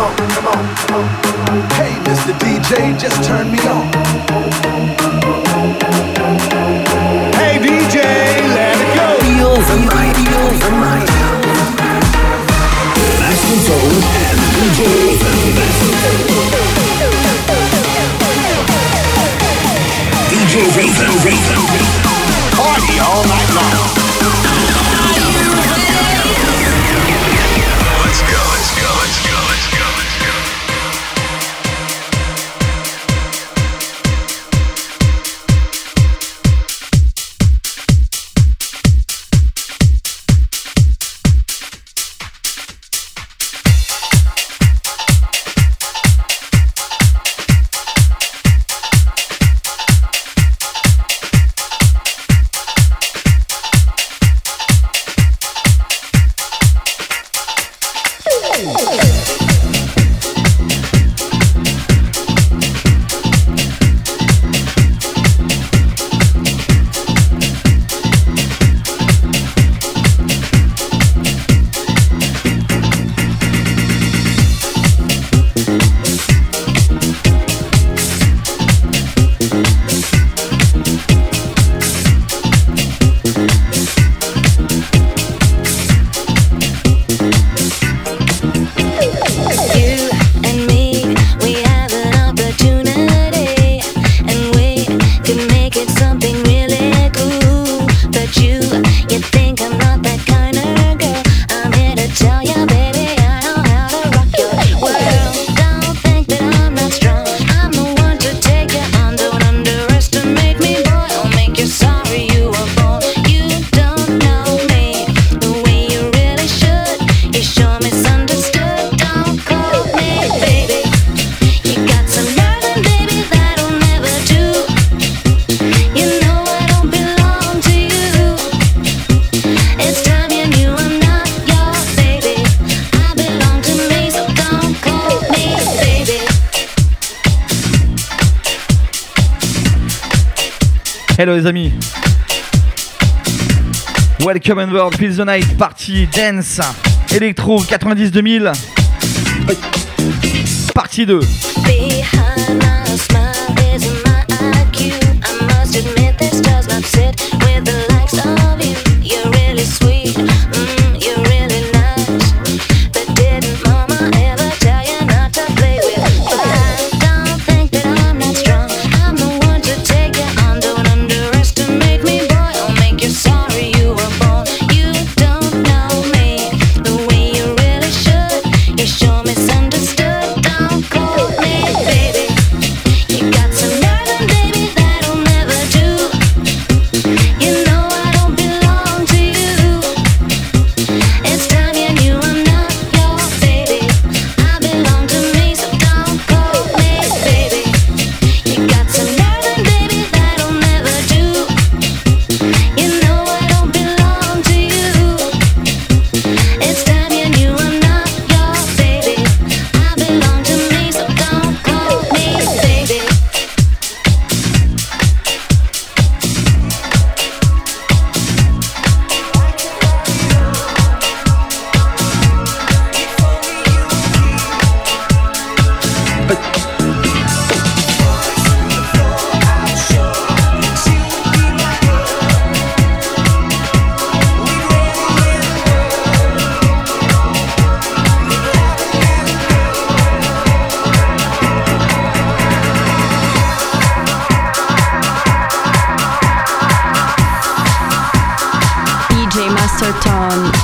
come on, come on, come on. Hey, Mr. DJ, just turn me on. Hey, DJ, let it go. Feel the night, feel the night. Master Zone and DJ DJ Raven, Raven. Party all night long. Amis. Welcome and world, feel the night, party, dance, électro 90-2000. Partie 2.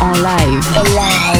en live. Alive.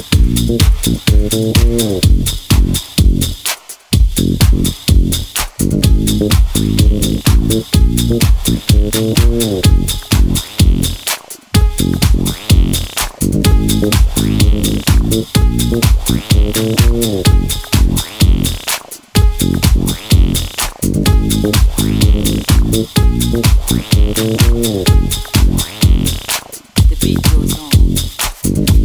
Thank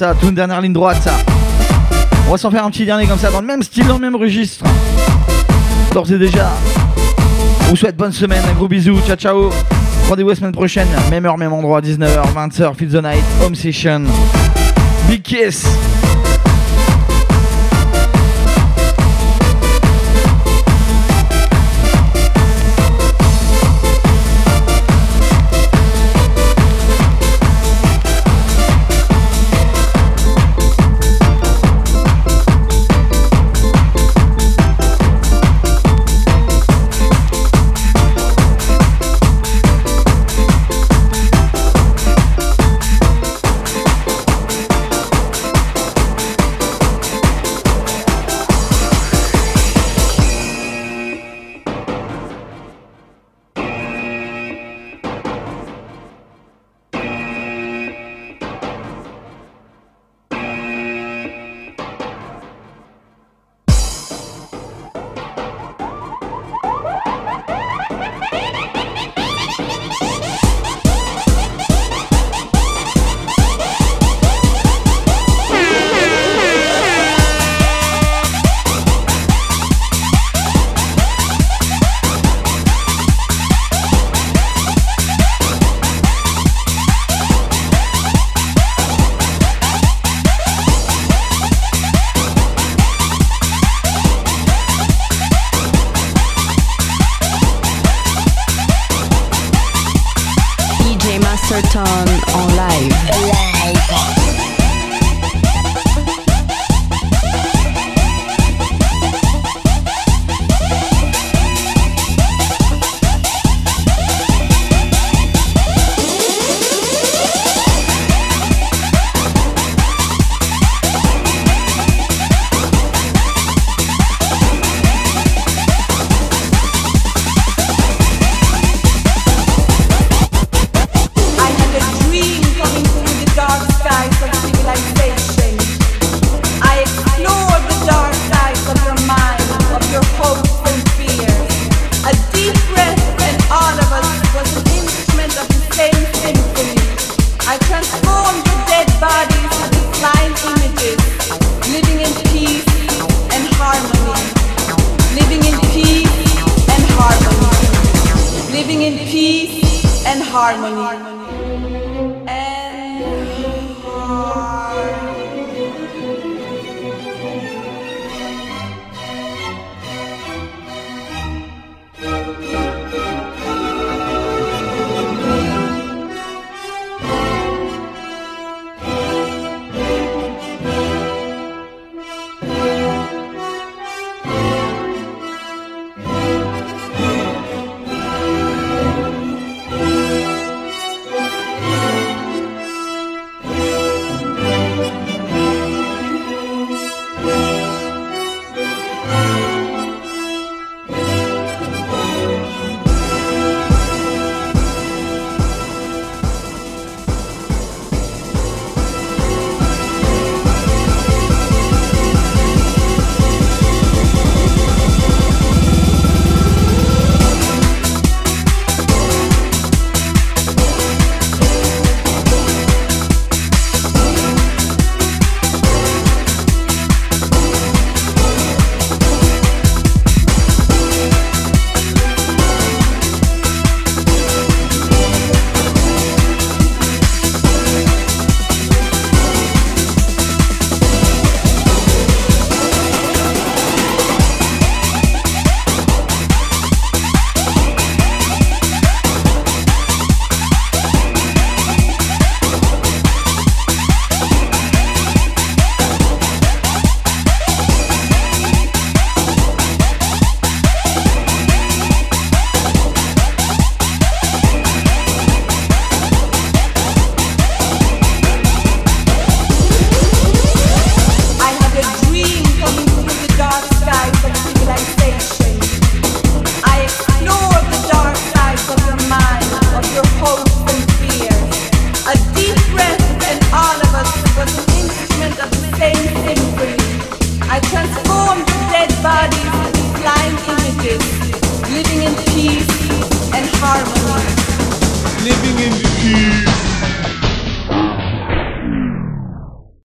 ça, toute une dernière ligne droite, ça. On va s'en faire un petit dernier comme ça, dans le même style, dans le même registre. D'ores et déjà, on vous souhaite bonne semaine, un gros bisou, ciao ciao. Rendez-vous la semaine prochaine, même heure, même endroit, 19h, 20h, Feel the Night, Home Session. Big kiss.